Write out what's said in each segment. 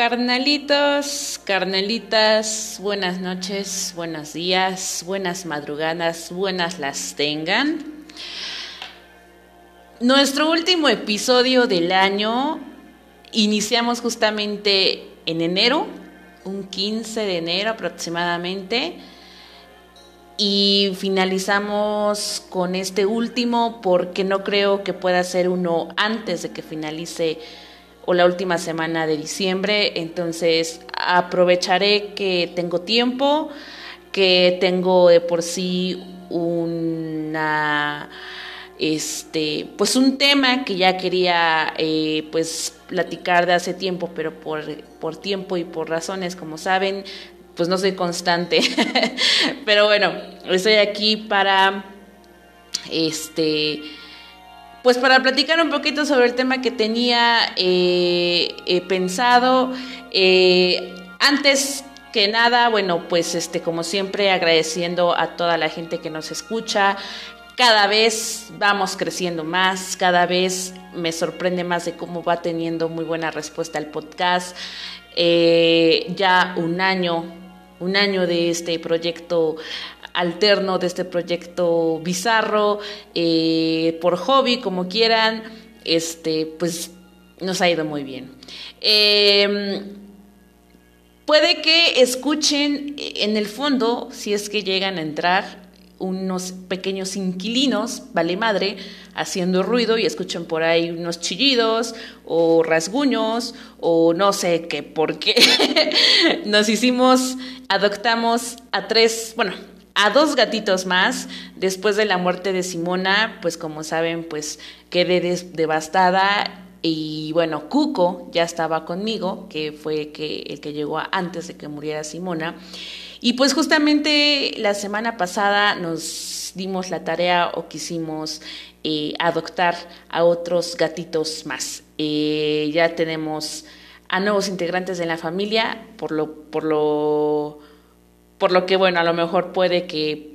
carnalitos, carnalitas, buenas noches, buenos días, buenas madrugadas, buenas las tengan. Nuestro último episodio del año iniciamos justamente en enero, un 15 de enero aproximadamente, y finalizamos con este último porque no creo que pueda ser uno antes de que finalice o la última semana de diciembre, entonces aprovecharé que tengo tiempo, que tengo de por sí una este pues un tema que ya quería eh, pues platicar de hace tiempo pero por, por tiempo y por razones como saben pues no soy constante. Pero bueno estoy aquí para este pues para platicar un poquito sobre el tema que tenía eh, eh, pensado, eh, antes que nada, bueno, pues este, como siempre, agradeciendo a toda la gente que nos escucha. Cada vez vamos creciendo más, cada vez me sorprende más de cómo va teniendo muy buena respuesta el podcast. ya un año, un año de este proyecto alterno de este proyecto bizarro, eh, por hobby, como quieran, este, pues nos ha ido muy bien. Em, puede que escuchen en el fondo, si es que llegan a entrar, unos pequeños inquilinos, vale madre, haciendo ruido y escuchen por ahí unos chillidos o rasguños o no sé qué, porque nos hicimos, adoptamos a tres, bueno, a dos gatitos más. Después de la muerte de Simona, pues como saben, pues quedé devastada. Y bueno, Cuco ya estaba conmigo, que fue que, el que llegó antes de que muriera Simona. Y pues justamente la semana pasada nos dimos la tarea o quisimos eh, adoptar a otros gatitos más. Eh, ya tenemos a nuevos integrantes de la familia, por lo, por lo por lo que, bueno, a lo mejor puede que,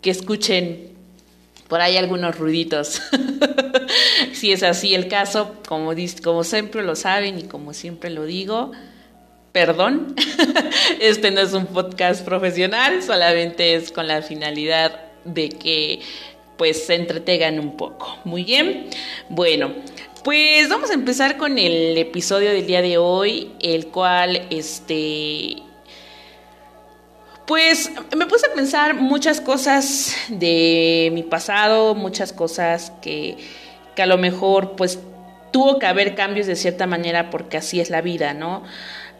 que escuchen por ahí algunos ruiditos. si es así el caso, como, como siempre lo saben y como siempre lo digo, perdón, este no es un podcast profesional, solamente es con la finalidad de que pues se entretengan un poco. Muy bien, bueno, pues vamos a empezar con el episodio del día de hoy, el cual este pues me puse a pensar muchas cosas de mi pasado, muchas cosas que, que a lo mejor pues tuvo que haber cambios de cierta manera porque así es la vida, ¿no?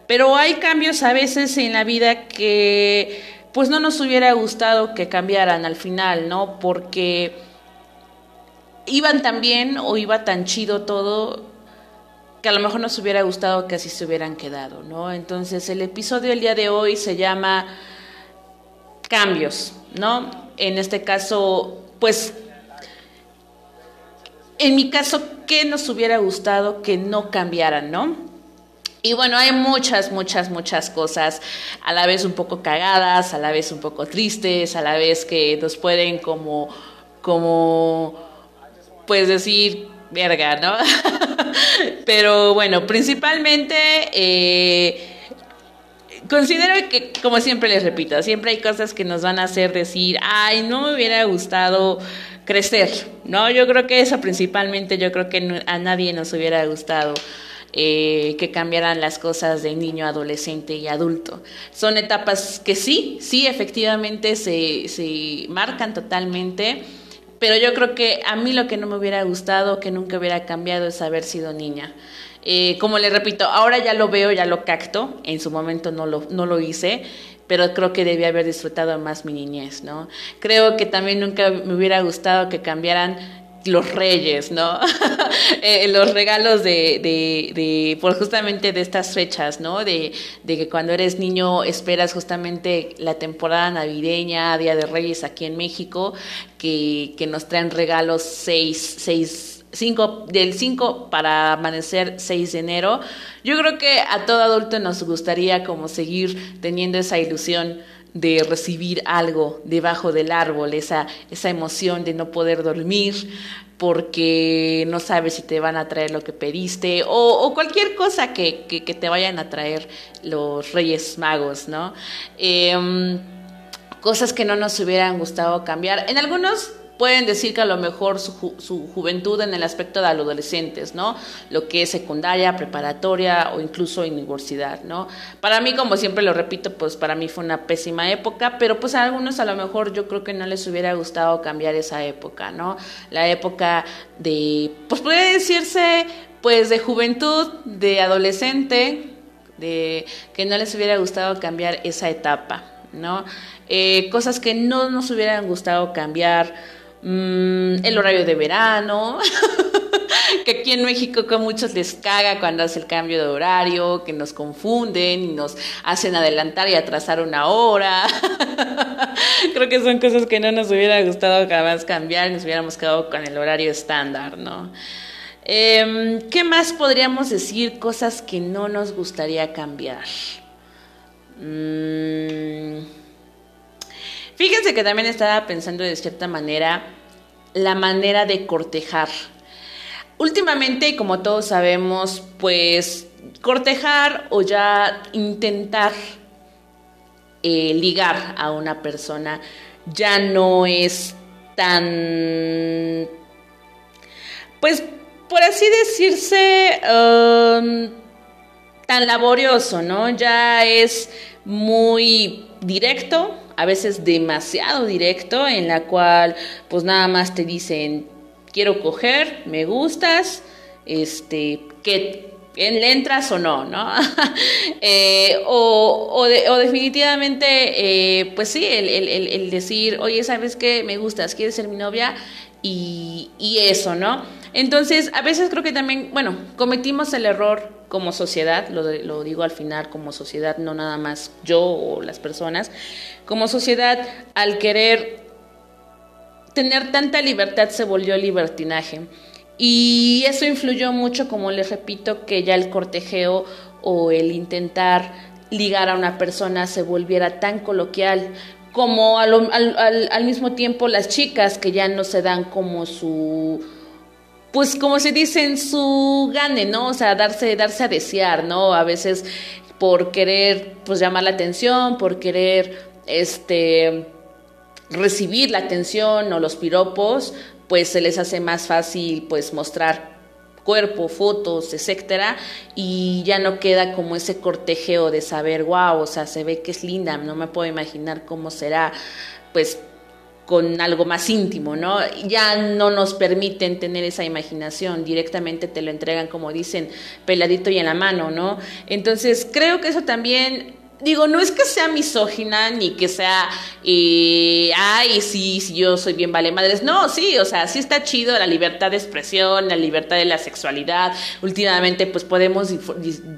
Pero hay cambios a veces en la vida que pues no nos hubiera gustado que cambiaran al final, ¿no? Porque iban tan bien o iba tan chido todo que a lo mejor nos hubiera gustado que así se hubieran quedado, ¿no? Entonces el episodio del día de hoy se llama cambios, ¿no? En este caso, pues, en mi caso, ¿qué nos hubiera gustado que no cambiaran, ¿no? Y bueno, hay muchas, muchas, muchas cosas, a la vez un poco cagadas, a la vez un poco tristes, a la vez que nos pueden como, como, pues decir, verga, ¿no? Pero bueno, principalmente... Eh, considero que, como siempre les repito, siempre hay cosas que nos van a hacer decir, ay, no me hubiera gustado crecer, ¿no? Yo creo que eso principalmente, yo creo que a nadie nos hubiera gustado. Eh, que cambiaran las cosas de niño, adolescente y adulto. Son etapas que sí, sí, efectivamente se, se marcan totalmente, pero yo creo que a mí lo que no me hubiera gustado, que nunca hubiera cambiado, es haber sido niña. Eh, como le repito, ahora ya lo veo, ya lo cacto, en su momento no lo, no lo hice, pero creo que debía haber disfrutado más mi niñez, ¿no? Creo que también nunca me hubiera gustado que cambiaran los reyes, ¿no? Eh, los regalos de, de, de, por justamente de estas fechas, ¿no? De, de, que cuando eres niño esperas justamente la temporada navideña, Día de Reyes aquí en México, que, que nos traen regalos seis, seis del 5 para amanecer 6 de enero. Yo creo que a todo adulto nos gustaría como seguir teniendo esa ilusión de recibir algo debajo del árbol, esa, esa emoción de no poder dormir porque no sabes si te van a traer lo que pediste o, cualquier cosa que, que, te vayan a traer los Reyes Magos, ¿no? Em, cosas que no nos hubieran gustado cambiar. En algunos pueden decir que a lo mejor su, su, juventud en el aspecto de los adolescentes, ¿no? Lo que es secundaria, preparatoria o incluso universidad, ¿no? Para mí, como siempre lo repito, pues para mí fue una pésima época, pero pues a algunos a lo mejor yo creo que no les hubiera gustado cambiar esa época, ¿no? La época de, pues puede decirse, pues de juventud, de adolescente, de que no les hubiera gustado cambiar esa etapa, ¿no? Eh, cosas que no nos hubieran gustado cambiar Mm, el horario de verano, que aquí en México con muchos les caga cuando hace el cambio de horario, que nos confunden y nos hacen adelantar y atrasar una hora. Creo que son cosas que no nos hubiera gustado jamás cambiar, nos hubiéramos quedado con el horario estándar, ¿no? Em, ¿Qué más podríamos decir? Cosas que no nos gustaría cambiar. Mmm Fíjense que también estaba pensando de cierta manera la manera de cortejar. Últimamente, como todos sabemos, pues cortejar o ya intentar eh, ligar a una persona ya no es tan, pues por así decirse, um, tan laborioso, ¿no? Ya es muy directo, a veces demasiado directo, en la cual pues nada más te dicen, quiero coger, me gustas, este, que le entras o no, ¿no? Eh, o, definitivamente, eh, pues sí, el, decir, oye, ¿sabes qué? Me gustas, ¿quieres ser mi novia? Y eso, ¿no? Entonces, a veces creo que también, bueno, cometimos el error como sociedad, lo, lo, digo al final como sociedad, no nada más yo o las personas, como sociedad al querer tener tanta libertad se volvió libertinaje. Y eso influyó mucho, como les repito, que ya el cortejeo o el intentar ligar a una persona se volviera tan coloquial, como al, al, al mismo tiempo las chicas que ya no se dan como su pues como se dice en su gane, ¿no? O sea, darse, darse a desear, ¿no? A veces por querer pues llamar la atención, por querer este recibir la atención o los piropos, pues se les hace más fácil pues mostrar cuerpo, fotos, etcétera, y ya no queda como ese cortejeo de saber, wow, o sea, se ve que es linda, no me puedo imaginar cómo será, pues con algo más íntimo, ¿no? Ya no nos permiten tener esa imaginación, directamente te lo entregan, como dicen, peladito y en la mano, ¿no? Entonces, creo que eso también digo, no es que sea misógina ni que sea, eh, ay, sí, sí, yo soy bien vale madres. No, sí, o sea, sí está chido la libertad de expresión, la libertad de la sexualidad. Últimamente, pues podemos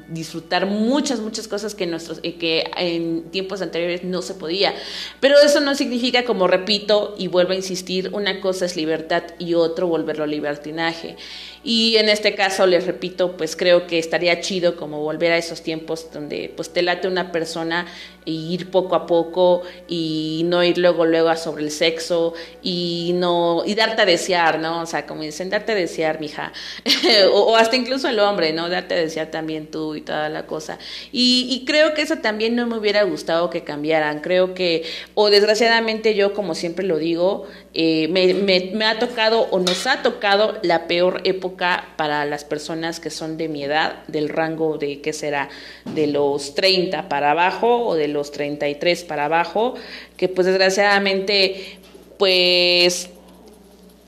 disfrutar muchas, muchas cosas que, nuestros, eh, que en tiempos anteriores no se podía. Pero eso no significa, como repito y vuelvo a insistir, una cosa es libertad y otro volverlo libertinaje. Y en este caso, les repito, pues creo que estaría chido como volver a esos tiempos donde pues te late una persona y ir poco a poco y no ir luego luego a sobre el sexo y no y darte a desear, ¿no? O sea, como dicen, darte a desear, mija. o, hasta incluso el hombre, ¿no? Darte a desear también tú y toda la cosa. Y creo que eso también no me hubiera gustado que cambiaran. Creo que, o desgraciadamente yo, como siempre lo digo, eh, me, ha tocado o nos ha tocado la peor época para las personas que son de mi edad, del rango de, ¿qué será? De los 30 para abajo o de los 33 para abajo, que pues desgraciadamente pues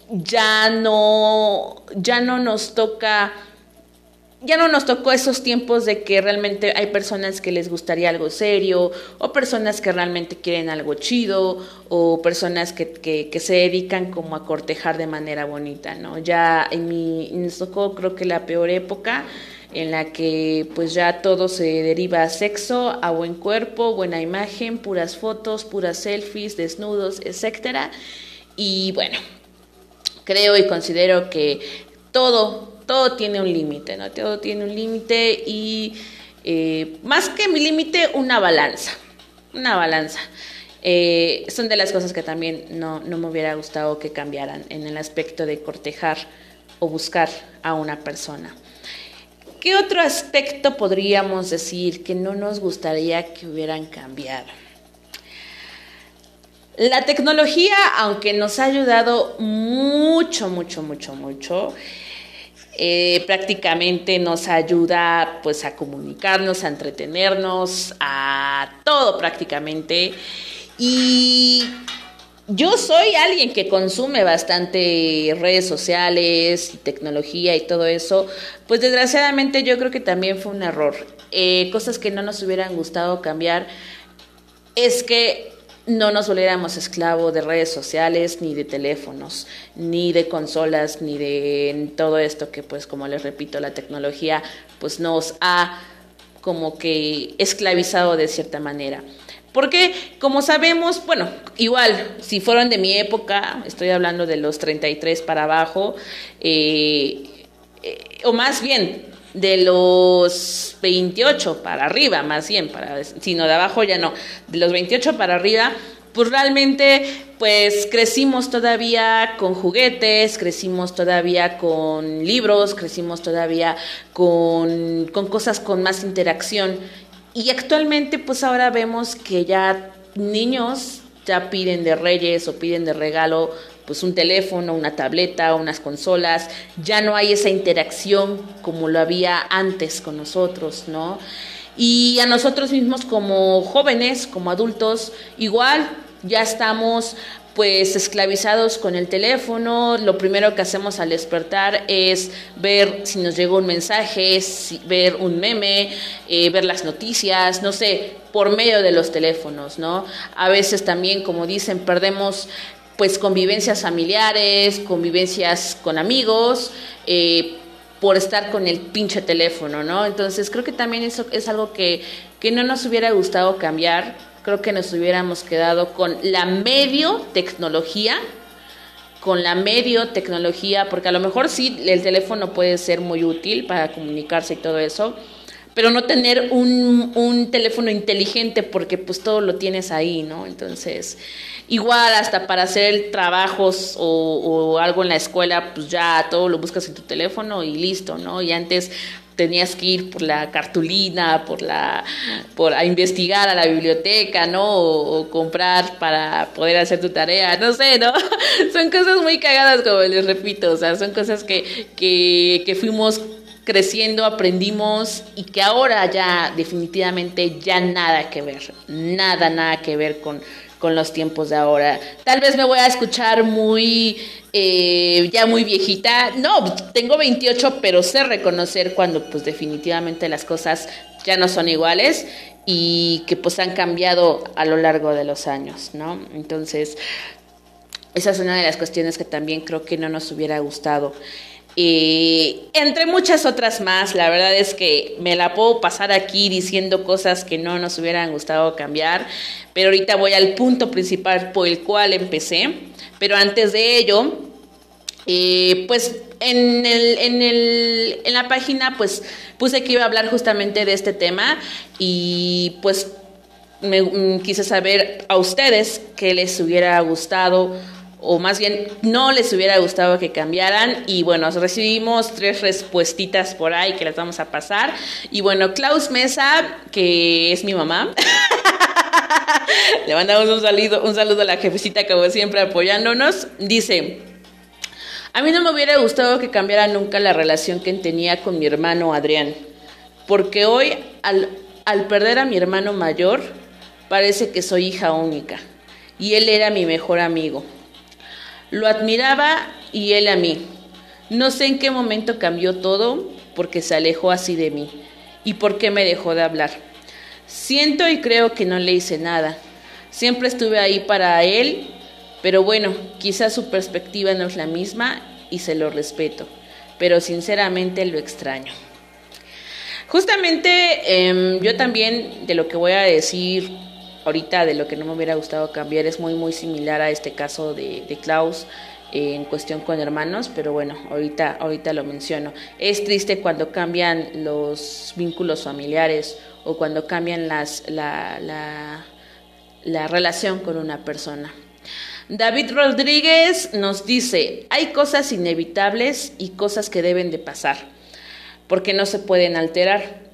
ya no, ya no nos toca ya no nos tocó esos tiempos de que realmente hay personas que les gustaría algo serio, o personas que realmente quieren algo chido, o personas que, que, se dedican como a cortejar de manera bonita, ¿no? Ya en mi, nos tocó creo que la peor época en la que pues ya todo se deriva a sexo, a buen cuerpo, buena imagen, puras fotos, puras selfies, desnudos, etcétera. Y bueno, creo y considero que todo todo tiene un límite, ¿no? Todo tiene un límite y eh, más que mi límite, una balanza, una balanza. eh, son de las cosas que también no, no me hubiera gustado que cambiaran en el aspecto de cortejar o buscar a una persona. ¿Qué otro aspecto podríamos decir que no nos gustaría que hubieran cambiado? La tecnología, aunque nos ha ayudado mucho, mucho, mucho, mucho, eh, prácticamente nos ayuda pues a comunicarnos, a entretenernos, a todo prácticamente. Y yo soy alguien que consume bastante redes sociales y tecnología y todo eso, pues desgraciadamente yo creo que también fue un error. Eh, cosas que no nos hubieran gustado cambiar es que no nos volviéramos esclavos de redes sociales, ni de teléfonos, ni de consolas, ni de todo esto que, pues, como les repito, la tecnología, pues, nos ha como que esclavizado de cierta manera. Porque, como sabemos, bueno, igual, si fueron de mi época, estoy hablando de los 33 para abajo, eh, eh, o más bien, de los 28 para arriba, más bien, para, sino de abajo ya no, de los 28 para arriba, pues realmente pues crecimos todavía con juguetes, crecimos todavía con libros, crecimos todavía con, con cosas con más interacción. Y actualmente pues ahora vemos que ya niños ya piden de reyes o piden de regalo pues un teléfono, una tableta, unas consolas, ya no hay esa interacción como lo había antes con nosotros, ¿no? Y a nosotros mismos como jóvenes, como adultos, igual ya estamos pues esclavizados con el teléfono, lo primero que hacemos al despertar es ver si nos llegó un mensaje, ver un meme, eh, ver las noticias, no sé, por medio de los teléfonos, ¿no? A veces también, como dicen, perdemos pues convivencias familiares, convivencias con amigos, eh, por estar con el pinche teléfono, ¿no? Entonces creo que también eso es algo que, que no nos hubiera gustado cambiar, creo que nos hubiéramos quedado con la medio tecnología, con la medio tecnología, porque a lo mejor sí, el teléfono puede ser muy útil para comunicarse y todo eso, pero no tener un, un teléfono inteligente porque pues todo lo tienes ahí, ¿no? Entonces, igual hasta para hacer trabajos o, algo en la escuela, pues ya todo lo buscas en tu teléfono y listo, ¿no? Y antes tenías que ir por la cartulina, por la, por a investigar a la biblioteca, ¿no? O, comprar para poder hacer tu tarea, no sé, ¿no? son cosas muy cagadas, como les repito, o sea, son cosas que, que, que fuimos creciendo, aprendimos y que ahora ya definitivamente ya nada que ver, nada, nada que ver con, con los tiempos de ahora. Tal vez me voy a escuchar muy, eh, ya muy viejita. No, tengo 28, pero sé reconocer cuando pues definitivamente las cosas ya no son iguales y que pues han cambiado a lo largo de los años, ¿no? Entonces, esa es una de las cuestiones que también creo que no nos hubiera gustado. Y entre muchas otras más, la verdad es que me la puedo pasar aquí diciendo cosas que no nos hubieran gustado cambiar, pero ahorita voy al punto principal por el cual empecé. Pero antes de ello, eh, pues en, el, en, el, en la página pues puse que iba a hablar justamente de este tema y pues me mm, quise saber a ustedes qué les hubiera gustado o más bien no les hubiera gustado que cambiaran. Y bueno, recibimos tres respuestitas por ahí que las vamos a pasar. Y bueno, Klaus Mesa, que es mi mamá, le mandamos un saludo, un saludo a la jefecita como siempre apoyándonos, dice, a mí no me hubiera gustado que cambiara nunca la relación que tenía con mi hermano Adrián, porque hoy al, al perder a mi hermano mayor, parece que soy hija única y él era mi mejor amigo. Lo admiraba y él a mí. No sé en qué momento cambió todo porque se alejó así de mí y por qué me dejó de hablar. Siento y creo que no le hice nada. Siempre estuve ahí para él, pero bueno, quizás su perspectiva no es la misma y se lo respeto, pero sinceramente lo extraño. Justamente em, yo también de lo que voy a decir ahorita de lo que no me hubiera gustado cambiar es muy, muy similar a este caso de, Klaus eh, en cuestión con hermanos, pero bueno, ahorita, ahorita lo menciono. Es triste cuando cambian los vínculos familiares o cuando cambian las, la, la, la relación con una persona. David Rodríguez nos dice, hay cosas inevitables y cosas que deben de pasar, porque no se pueden alterar.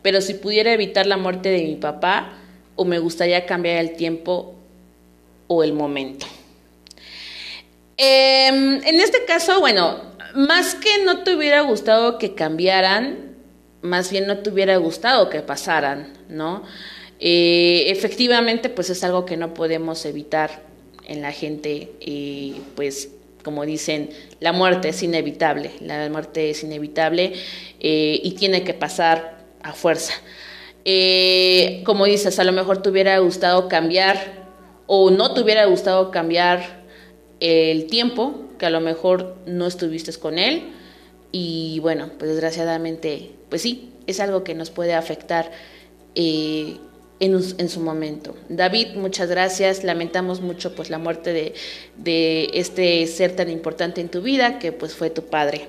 Pero si pudiera evitar la muerte de mi papá, o me gustaría cambiar el tiempo o el momento. Em, en este caso, bueno, más que no te hubiera gustado que cambiaran, más bien no te hubiera gustado que pasaran, ¿no? Eh, efectivamente, pues es algo que no podemos evitar en la gente, y pues como dicen, la muerte es inevitable, la muerte es inevitable eh, y tiene que pasar a fuerza. Eh, como dices, a lo mejor te hubiera gustado cambiar o no te hubiera gustado cambiar el tiempo, que a lo mejor no estuviste con él y bueno, pues desgraciadamente, pues sí, es algo que nos puede afectar eh, en, su momento. David, muchas gracias. Lamentamos mucho pues la muerte de, este ser tan importante en tu vida que pues fue tu padre.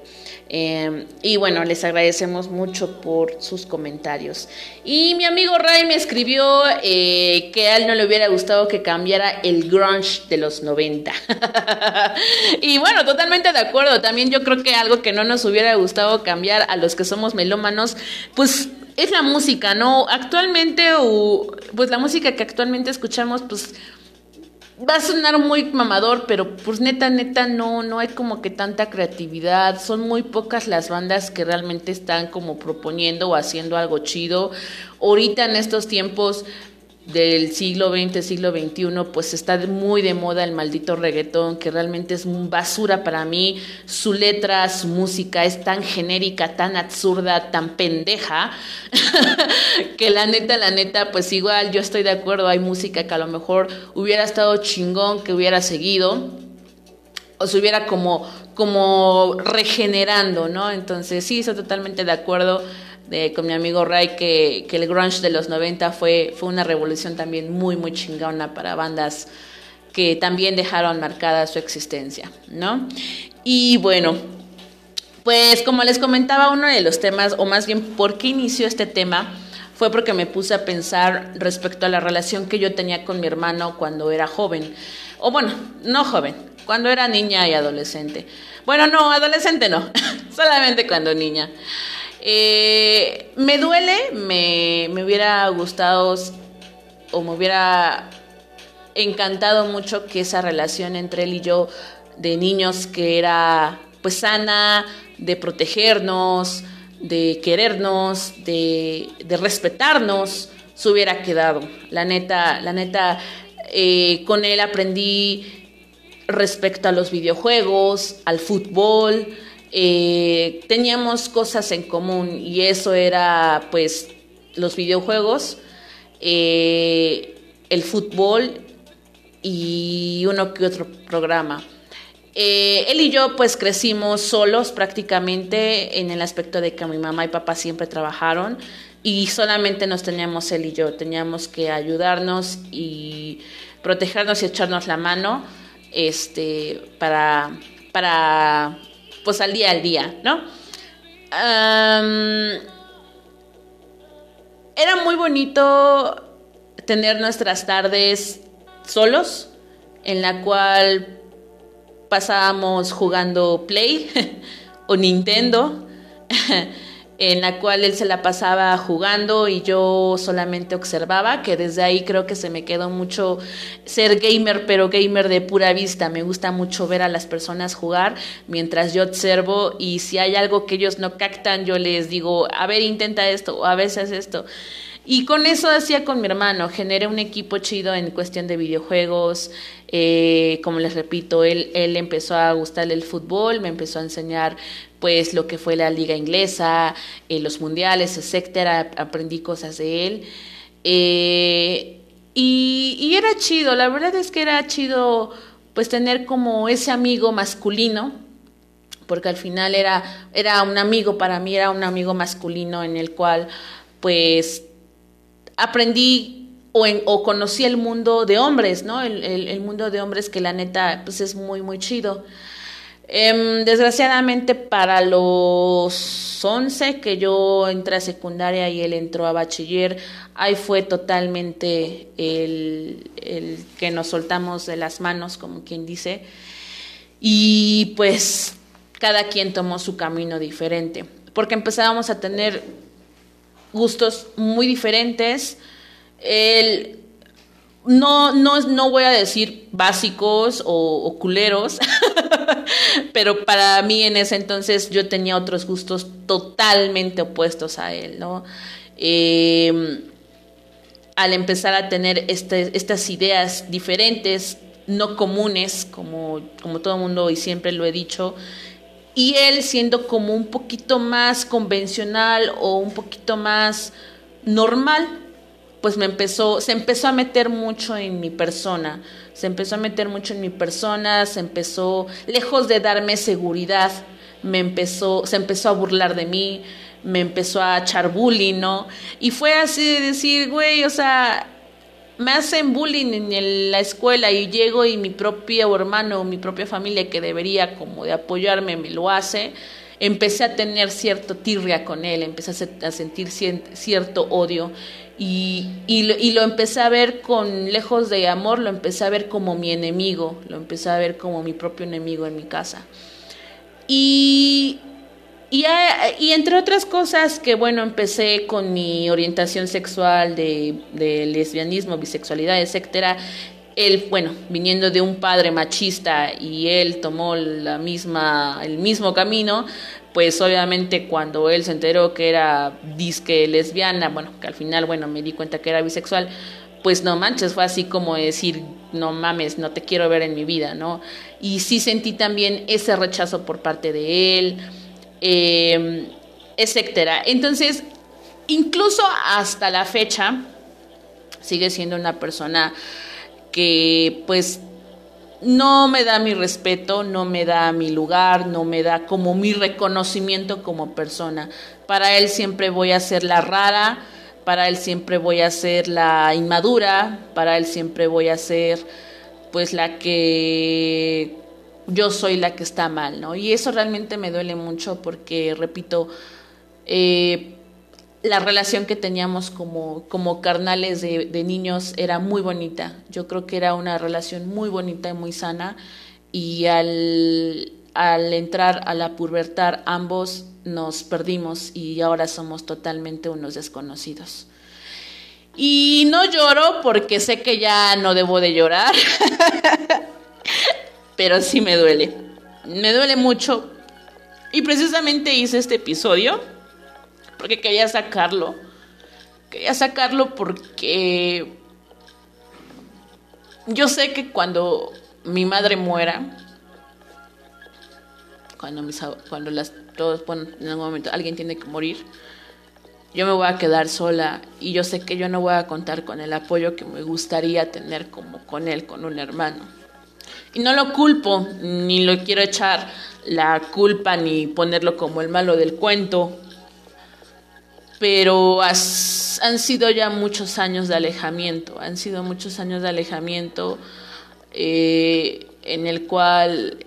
Em, y bueno, les agradecemos mucho por sus comentarios. Y mi amigo Ray me escribió eh, que a él no le hubiera gustado que cambiara el grunge de los 90. y bueno, totalmente de acuerdo. También yo creo que algo que no nos hubiera gustado cambiar a los que somos melómanos, pues es la música, ¿no? Actualmente, o, pues la música que actualmente escuchamos, pues va a sonar muy mamador, pero pues neta, neta, no, no hay como que tanta creatividad. Son muy pocas las bandas que realmente están como proponiendo o haciendo algo chido. Ahorita en estos tiempos, del siglo XX, siglo XXI, pues está muy de moda el maldito reggaetón, que realmente es basura para mí. Su letra, su música es tan genérica, tan absurda, tan pendeja, que la neta, la neta, pues igual yo estoy de acuerdo, hay música que a lo mejor hubiera estado chingón, que hubiera seguido, o se hubiera como, como regenerando, ¿no? Entonces sí, estoy totalmente de acuerdo con mi amigo Ray que, el grunge de los 90 fue, fue una revolución también muy, muy chingona para bandas que también dejaron marcada su existencia, ¿no? Y bueno, pues como les comentaba, uno de los temas, o más bien por qué inició este tema, fue porque me puse a pensar respecto a la relación que yo tenía con mi hermano cuando era joven. O bueno, no joven, cuando era niña y adolescente. Bueno, no, adolescente no, solamente cuando niña. Eh, me duele, me, hubiera gustado o me hubiera encantado mucho que esa relación entre él y yo de niños que era pues sana, de protegernos, de querernos, de, respetarnos, se hubiera quedado. La neta, la neta, eh, con él aprendí respecto a los videojuegos, al fútbol, eh, teníamos cosas en común y eso era pues los videojuegos, eh, el fútbol y uno que otro programa. Eh, él y yo pues crecimos solos prácticamente en el aspecto de que mi mamá y papá siempre trabajaron y solamente nos teníamos él y yo, teníamos que ayudarnos y protegernos y echarnos la mano este, para, para pues al día al día, ¿no? era muy bonito tener nuestras tardes solos, en la cual pasábamos jugando Play o Nintendo. en la cual él se la pasaba jugando y yo solamente observaba, que desde ahí creo que se me quedó mucho ser gamer, pero gamer de pura vista. Me gusta mucho ver a las personas jugar mientras yo observo y si hay algo que ellos no captan, yo les digo, a ver, intenta esto o a veces esto. Y con eso hacía con mi hermano, generé un equipo chido en cuestión de videojuegos, eh, como les repito, él, él empezó a gustarle el fútbol, me empezó a enseñar pues lo que fue la liga inglesa, eh, los mundiales, etcétera, aprendí cosas de él. Eh, y, y, era chido, la verdad es que era chido pues tener como ese amigo masculino, porque al final era, era un amigo, para mí era un amigo masculino en el cual pues aprendí o, conocí el mundo de hombres, ¿no? El, el, mundo de hombres que la neta pues es muy, muy chido. Em, desgraciadamente para los 11 que yo entré a secundaria y él entró a bachiller, ahí fue totalmente el, el que nos soltamos de las manos, como quien dice, y pues cada quien tomó su camino diferente, porque empezábamos a tener gustos muy diferentes. No, no, no voy a decir básicos o, culeros, pero para mí en ese entonces yo tenía otros gustos totalmente opuestos a él, ¿no? Em, al empezar a tener este, estas ideas diferentes, no comunes, como, como todo el mundo y siempre lo he dicho, y él siendo como un poquito más convencional o un poquito más normal, pues me empezó, se empezó a meter mucho en mi persona, se empezó a meter mucho en mi persona, se empezó, lejos de darme seguridad, me empezó, se empezó a burlar de mí, me empezó a echar bullying, ¿no? Y fue así de decir, güey, o sea, me hacen bullying en la escuela y llego y mi propio hermano o mi propia familia que debería como de apoyarme me lo hace, empecé a tener cierto tirria con él, empecé a sentir cierto odio y, lo, empecé a ver con lejos de amor, lo empecé a ver como mi enemigo, lo empecé a ver como mi propio enemigo en mi casa. Y, y, y entre otras cosas que, bueno, empecé con mi orientación sexual de, de lesbianismo, bisexualidad, etcétera. Él, bueno, viniendo de un padre machista y él tomó la misma, el mismo camino, pues obviamente cuando él se enteró que era disque lesbiana, bueno, que al final, bueno, me di cuenta que era bisexual, pues no manches, fue así como decir, no mames, no te quiero ver en mi vida, ¿no? Y sí sentí también ese rechazo por parte de él, eh, etcétera. Entonces, incluso hasta la fecha, sigue siendo una persona que pues no me da mi respeto, no me da mi lugar, no me da como mi reconocimiento como persona. Para él siempre voy a ser la rara, para él siempre voy a ser la inmadura, para él siempre voy a ser pues la que yo soy la que está mal, ¿no? Y eso realmente me duele mucho porque, repito, eh, la relación que teníamos como, como carnales de, de, niños era muy bonita. Yo creo que era una relación muy bonita y muy sana. Y al, al entrar a la pubertad, ambos nos perdimos y ahora somos totalmente unos desconocidos. Y no lloro porque sé que ya no debo de llorar, pero sí me duele. Me duele mucho. Y precisamente hice este episodio porque quería sacarlo. Quería sacarlo porque yo sé que cuando mi madre muera, cuando mis cuando las todos bueno, en algún momento alguien tiene que morir, yo me voy a quedar sola y yo sé que yo no voy a contar con el apoyo que me gustaría tener como con él, con un hermano. Y no lo culpo, ni lo quiero echar la culpa ni ponerlo como el malo del cuento, pero han sido ya muchos años de alejamiento, han sido muchos años de alejamiento eh, en el cual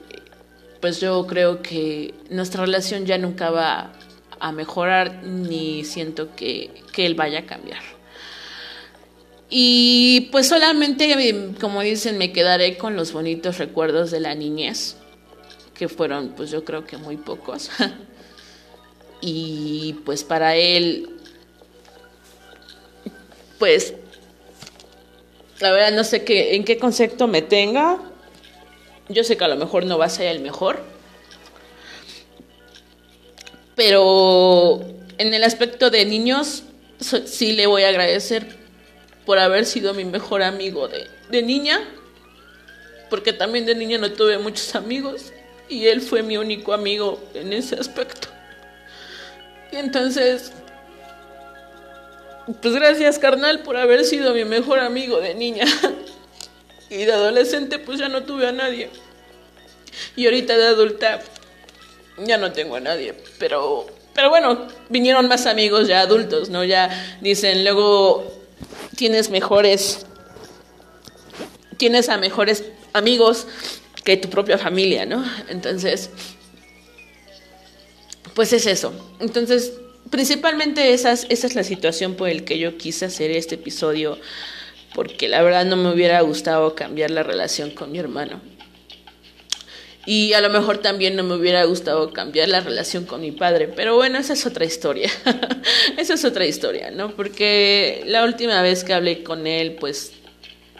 pues yo creo que nuestra relación ya nunca va a mejorar ni siento que, que él vaya a cambiar. Y pues solamente, como dicen, me quedaré con los bonitos recuerdos de la niñez, que fueron pues yo creo que muy pocos. y pues para él, pues, la verdad no sé qué, en qué concepto me tenga. Yo sé que a lo mejor no va a ser el mejor. Pero en el aspecto de niños, sí le voy a agradecer por haber sido mi mejor amigo de, de niña. Porque también de niña no tuve muchos amigos. Y él fue mi único amigo en ese aspecto. Y entonces, pues gracias carnal por haber sido mi mejor amigo de niña. Y de adolescente pues ya no tuve a nadie. Y ahorita de adulta ya no tengo a nadie. Pero, pero bueno, vinieron más amigos ya adultos, ¿no? Ya dicen, luego tienes mejores, tienes a mejores amigos que tu propia familia, ¿no? Entonces, pues es eso. Entonces, principalmente esa es la situación por el que yo quise hacer este episodio, porque la verdad no me hubiera gustado cambiar la relación con mi hermano. Y a lo mejor también no me hubiera gustado cambiar la relación con mi padre, pero bueno, esa es otra historia. esa es otra historia, ¿no? Porque la última vez que hablé con él, pues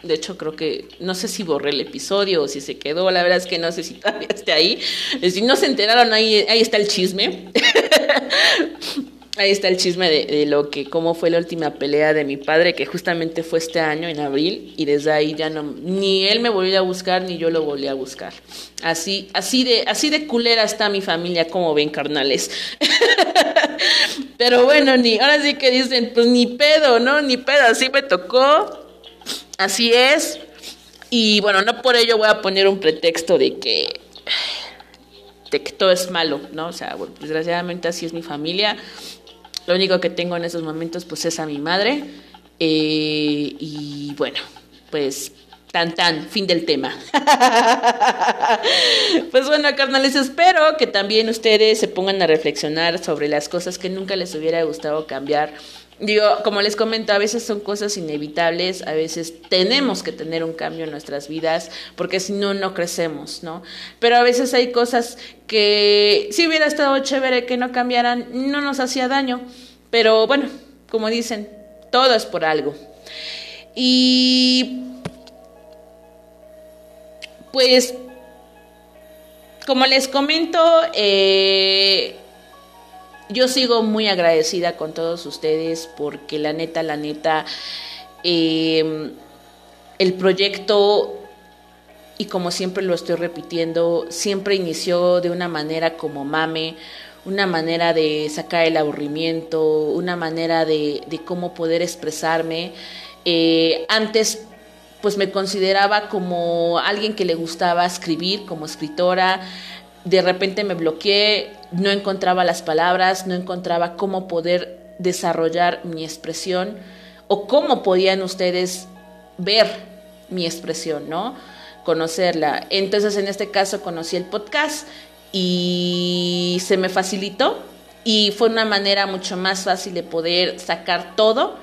de hecho, creo que no sé si borré el episodio o si se quedó. La verdad es que no sé si todavía esté ahí. Si no se enteraron, ahí, ahí está el chisme. ahí está el chisme de, lo que, cómo fue la última pelea de mi padre, que justamente fue este año, en abril. Y desde ahí ya no, ni él me volvió a buscar, ni yo lo volví a buscar. Así, así de, así de culera está mi familia, como ven, carnales. Pero bueno, ni, ahora sí que dicen, pues ni pedo, ¿no? Ni pedo, así me tocó Así es. Y bueno, no por ello voy a poner un pretexto de que, que todo es malo, ¿no? O sea, desgraciadamente así es mi familia. Lo único que tengo en esos momentos pues es a mi madre. Eh, y bueno, pues tan tan, fin del tema. pues bueno, carnales, espero que también ustedes se pongan a reflexionar sobre las cosas que nunca les hubiera gustado cambiar Digo, como les comento, a veces son cosas inevitables, a veces tenemos que tener un cambio en nuestras vidas, porque si no, no crecemos, ¿no? Pero a veces hay cosas que si hubiera estado chévere que no cambiaran, no nos hacía daño. Pero bueno, como dicen, todo es por algo. Y pues, como les comento, eh, yo sigo muy agradecida con todos ustedes porque la neta, la neta, em, el proyecto, y como siempre lo estoy repitiendo, siempre inició de una manera como mame, una manera de sacar el aburrimiento, una manera de, cómo poder expresarme. Eh, antes pues me consideraba como alguien que le gustaba escribir, como escritora, de repente me bloqueé, no encontraba las palabras, no encontraba cómo poder desarrollar mi expresión o cómo podían ustedes ver mi expresión, ¿no? Conocerla. Entonces, en este caso, conocí el podcast y se me facilitó y fue una manera mucho más fácil de poder sacar todo,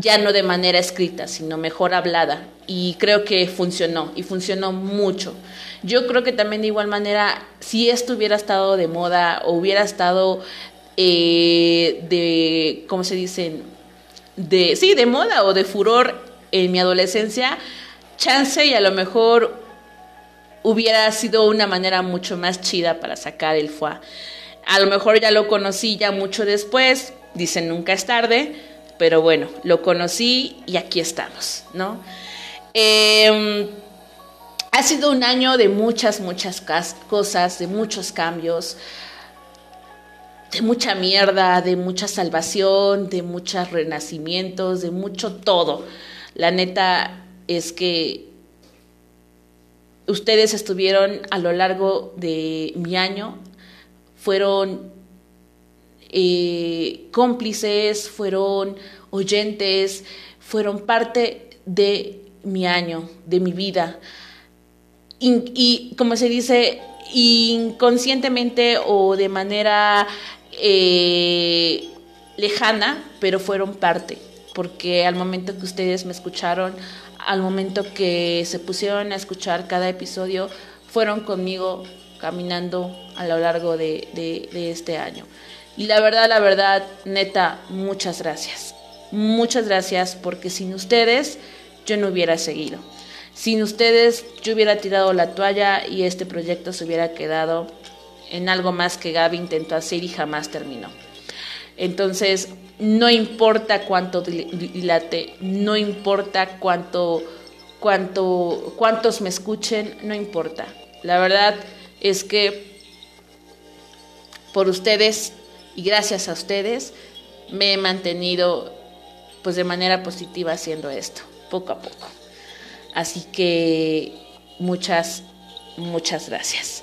ya no de manera escrita, sino mejor hablada. Y creo que funcionó y funcionó mucho. Yo creo que también de igual manera, si esto hubiera estado de moda o hubiera estado eh, de, ¿cómo se dice? De, sí, de moda o de furor en mi adolescencia, chance y a lo mejor hubiera sido una manera mucho más chida para sacar el foie. A lo mejor ya lo conocí ya mucho después, dicen nunca es tarde, pero bueno, lo conocí y aquí estamos, ¿no? Eh, ha sido un año de muchas, muchas cosas, de muchos cambios, de mucha mierda, de mucha salvación, de muchos renacimientos, de mucho todo. La neta es que ustedes estuvieron a lo largo de mi año, fueron eh, cómplices, fueron oyentes, fueron parte de mi año, de mi vida y como se dice, inconscientemente o de manera eh, lejana, pero fueron parte, porque al momento que ustedes me escucharon, al momento que se pusieron a escuchar cada episodio, fueron conmigo caminando a lo largo de, de este año. Y la verdad, la verdad, neta, muchas gracias. Muchas gracias porque sin ustedes yo no hubiera seguido. Sin ustedes yo hubiera tirado la toalla y este proyecto se hubiera quedado en algo más que Gaby intentó hacer y jamás terminó. Entonces, no importa cuánto dilate, no importa cuánto, cuánto, cuántos me escuchen, no importa. La verdad es que por ustedes y gracias a ustedes me he mantenido pues de manera positiva haciendo esto, poco a poco. Así que muchas, muchas gracias.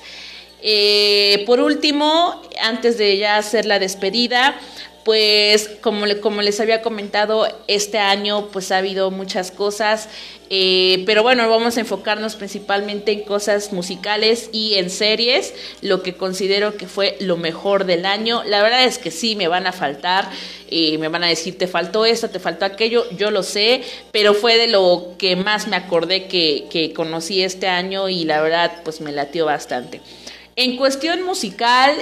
Eh, por último, antes de ya hacer la despedida, pues como, como les había comentado, este año pues ha habido muchas cosas, eh, pero bueno, vamos a enfocarnos principalmente en cosas musicales y en series, lo que considero que fue lo mejor del año. La verdad es que sí, me van a faltar, eh, me van a decir, te faltó esto, te faltó aquello, yo lo sé, pero fue de lo que más me acordé que, que conocí este año y la verdad pues me latió bastante. En cuestión musical,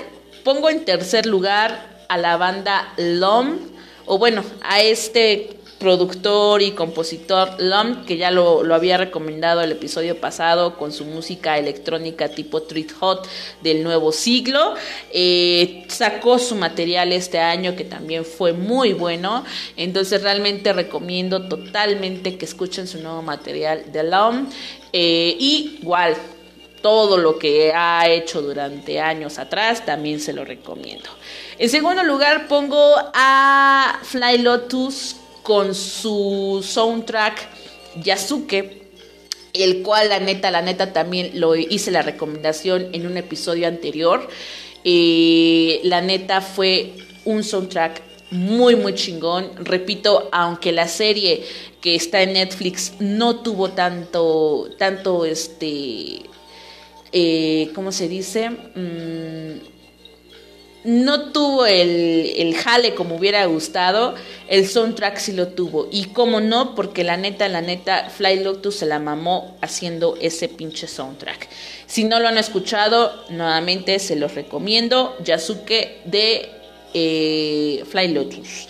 pongo en tercer lugar a la banda LOM, o bueno, a este productor y compositor LOM, que ya lo, había recomendado el episodio pasado con su música electrónica tipo Treat Hot del nuevo siglo. Eh, sacó su material este año que también fue muy bueno. Entonces realmente recomiendo totalmente que escuchen su nuevo material de LOM. Eh, y igual, todo lo que ha hecho durante años atrás, también se lo recomiendo. En segundo lugar pongo a Fly Lotus con su soundtrack Yasuke, el cual la neta, la neta también lo hice la recomendación en un episodio anterior. Eh, la neta fue un soundtrack muy muy chingón. Repito, aunque la serie que está en Netflix no tuvo tanto, tanto este eh, ¿cómo se dice? Mm, no tuvo el, el, jale como hubiera gustado, el soundtrack sí lo tuvo. Y cómo no, porque la neta, la neta, Fly Lotus se la mamó haciendo ese pinche soundtrack. Si no lo han escuchado, nuevamente se los recomiendo. Yasuke de eh, Fly Lotus.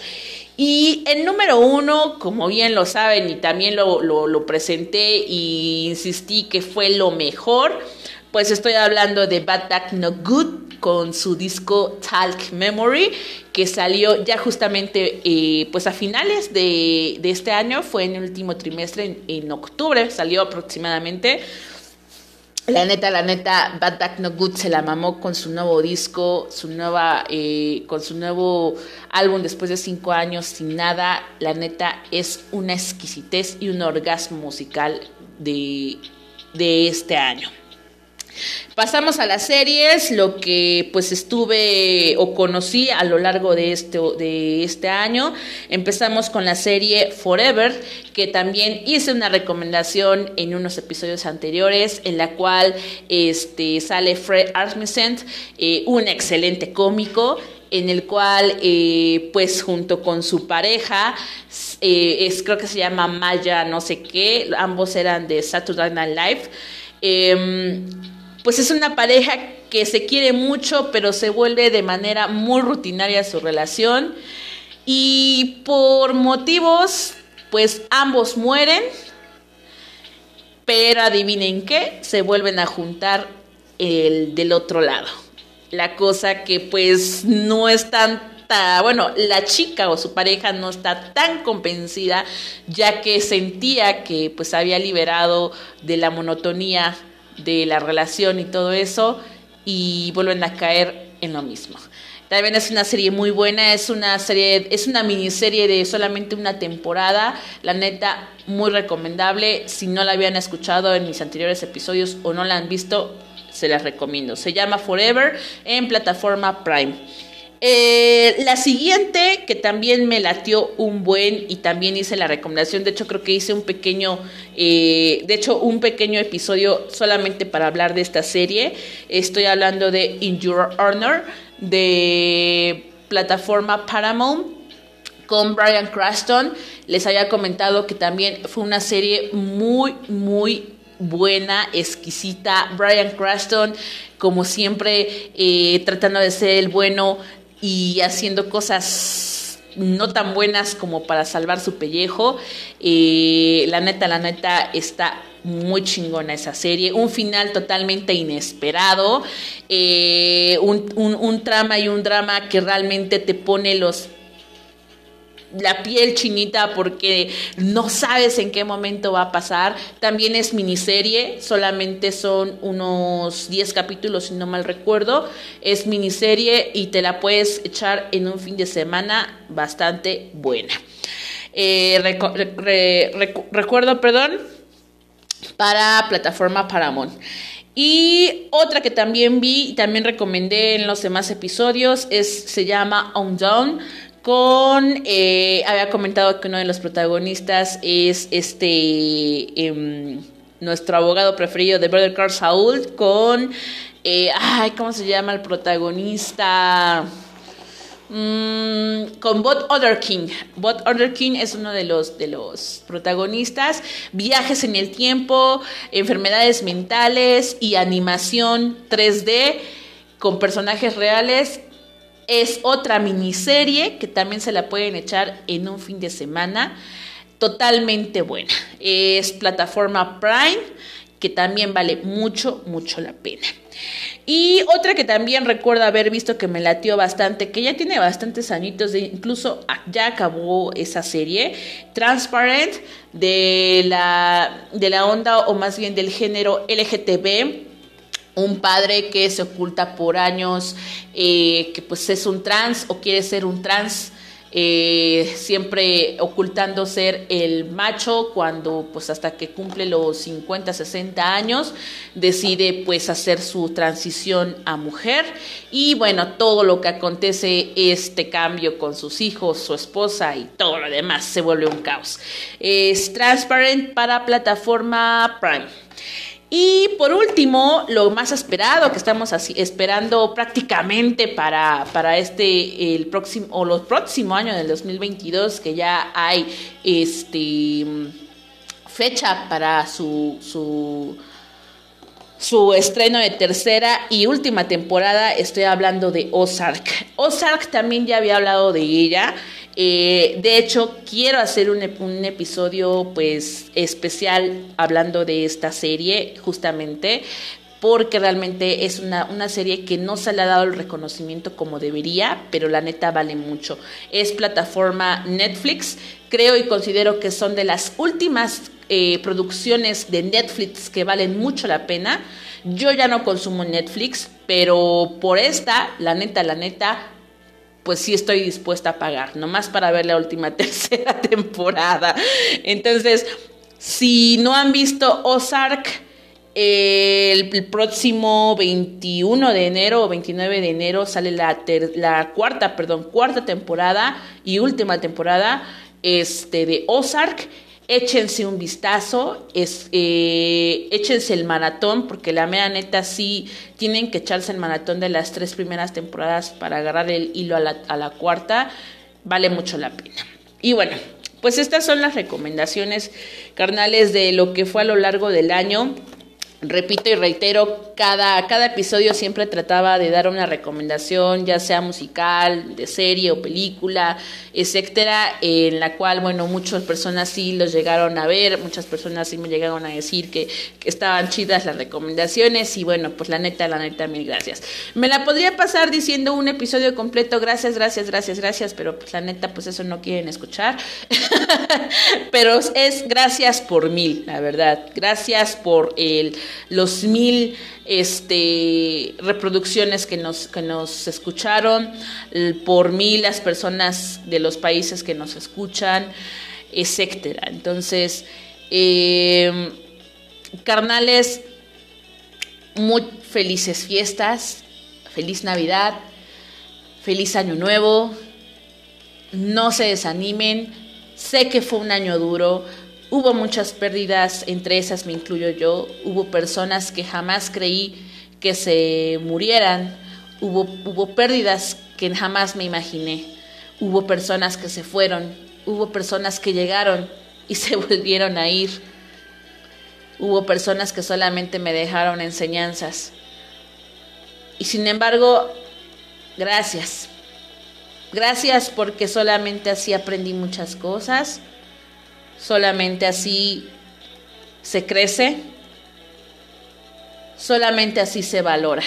Y el número uno, como bien lo saben y también lo, lo, lo presenté y insistí que fue lo mejor, pues estoy hablando de Bad Back No Good con su disco Talk Memory, que salió ya justamente eh, pues a finales de, este año, fue en el último trimestre, en, octubre salió aproximadamente. La neta, la neta, Bad Back No Good se la mamó con su nuevo disco, su nueva, eh, con su nuevo álbum después de cinco años sin nada. La neta es una exquisitez y un orgasmo musical de, de este año. Pasamos a las series, lo que pues estuve o conocí a lo largo de este, de este año. Empezamos con la serie Forever, que también hice una recomendación en unos episodios anteriores, en la cual este, sale Fred Armisen, eh, un excelente cómico en el cual, eh, pues junto con su pareja, eh, es, creo que se llama Maya no sé qué, ambos eran de Saturday Night Live, em, pues es una pareja que se quiere mucho, pero se vuelve de manera muy rutinaria su relación. Y por motivos, pues ambos mueren, pero adivinen qué, se vuelven a juntar el del otro lado. La cosa que pues no es tanta, bueno, la chica o su pareja no está tan convencida ya que sentía que pues había liberado de la monotonía de la relación y todo eso y vuelven a caer en lo mismo. También es una serie muy buena, es una serie, es una miniserie de solamente una temporada, la neta muy recomendable. Si no la habían escuchado en mis anteriores episodios o no la han visto, se las recomiendo. Se llama Forever en plataforma Prime. Eh, la siguiente, que también me latió un buen y también hice la recomendación, de hecho creo que hice un pequeño, eh, de hecho un pequeño episodio solamente para hablar de esta serie. Estoy hablando de In Your Honor, de plataforma Paramount con Brian Cranston. Les había comentado que también fue una serie muy, muy buena, exquisita. Brian Cranston, como siempre, eh, tratando de ser el bueno, y haciendo cosas no tan buenas como para salvar su pellejo. Eh, la neta, la neta está muy chingona esa serie, un final totalmente inesperado, eh, un, un, trama y un drama que realmente te pone los la piel chinita porque no sabes en qué momento va a pasar. También es miniserie, solamente son unos 10 capítulos si no mal recuerdo. Es miniserie y te la puedes echar en un fin de semana bastante buena. Eh, recuerdo, perdón, para plataforma Paramount. Y otra que también vi y también recomendé en los demás episodios es, se llama On con, eh, había comentado que uno de los protagonistas es este, em, nuestro abogado preferido de Brother Carl Saul, con, eh, ay, ¿cómo se llama el protagonista? Mm, con Bot Other King. Bot Other King es uno de los, de los protagonistas. Viajes en el tiempo, enfermedades mentales y animación 3D con personajes reales. Es otra miniserie que también se la pueden echar en un fin de semana. Totalmente buena. Es plataforma Prime que también vale mucho, mucho la pena. Y otra que también recuerdo haber visto que me latió bastante, que ya tiene bastantes añitos, de, incluso ya acabó esa serie, Transparent, de la, de la onda o más bien del género LGTB, un padre que se oculta por años, eh, que pues es un trans o quiere ser un trans eh, siempre ocultando ser el macho cuando pues hasta que cumple los 50, 60 años decide pues hacer su transición a mujer y bueno, todo lo que acontece este cambio con sus hijos, su esposa y todo lo demás se vuelve un caos. Es Transparent para plataforma Prime. Y por último, lo más esperado que estamos así, esperando prácticamente para, para este, el próximo, o los próximos años del 2022, que ya hay este fecha para su, su, su estreno de tercera y última temporada, estoy hablando de Ozark. Ozark también ya había hablado de ella. Eh, de hecho, quiero hacer un, episodio pues especial hablando de esta serie, justamente, porque realmente es una, una, serie que no se le ha dado el reconocimiento como debería, pero la neta vale mucho. Es plataforma Netflix, creo y considero que son de las últimas eh, producciones de Netflix que valen mucho la pena. Yo ya no consumo Netflix, pero por esta, la neta, la neta, pues sí estoy dispuesta a pagar, nomás para ver la última tercera temporada. Entonces, si no han visto Ozark, el, el, próximo 21 de enero o 29 de enero sale la, ter, la cuarta, perdón, cuarta temporada y última temporada este, de Ozark échense un vistazo, eh, échense el maratón, porque la mea neta sí tienen que echarse el maratón de las tres primeras temporadas para agarrar el hilo a la, a la cuarta, vale mucho la pena. Y bueno, pues estas son las recomendaciones carnales de lo que fue a lo largo del año. Repito y reitero, cada, cada episodio siempre trataba de dar una recomendación, ya sea musical, de serie o película, etcétera, en la cual, bueno, muchas personas sí los llegaron a ver, muchas personas sí me llegaron a decir que, que estaban chidas las recomendaciones y bueno, pues la neta, la neta, mil gracias. Me la podría pasar diciendo un episodio completo, gracias, gracias, gracias, gracias, pero pues la neta, pues eso no quieren escuchar. pero es gracias por mil, la verdad, gracias por el los mil este, reproducciones que nos, que nos escucharon, por mil las personas de los países que nos escuchan, etcétera. Entonces, eh, carnales, muy felices fiestas, feliz Navidad, feliz Año Nuevo, no se desanimen, sé que fue un año duro, Hubo muchas pérdidas, entre esas me incluyo yo. Hubo personas que jamás creí que se murieran. Hubo, hubo pérdidas que jamás me imaginé. Hubo personas que se fueron. Hubo personas que llegaron y se volvieron a ir. Hubo personas que solamente me dejaron enseñanzas. Y sin embargo, gracias. Gracias porque solamente así aprendí muchas cosas Solamente así se crece, solamente así se valora.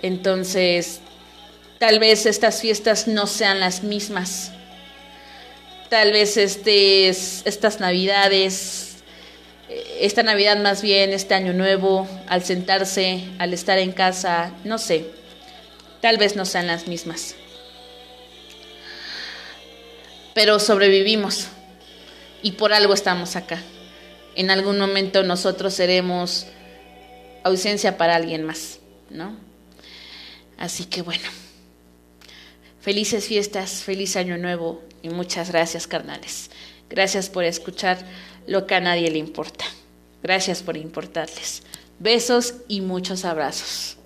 Entonces, tal vez estas fiestas no sean las mismas. Tal vez estas navidades, esta Navidad más bien, este año nuevo, al sentarse, al estar en casa, no sé, tal vez no sean las mismas. Pero sobrevivimos y por algo estamos acá. En algún momento nosotros seremos ausencia para alguien más, ¿no? Así que bueno, felices fiestas, feliz año nuevo y muchas gracias, carnales. Gracias por escuchar lo que a nadie le importa. Gracias por importarles. Besos y muchos abrazos.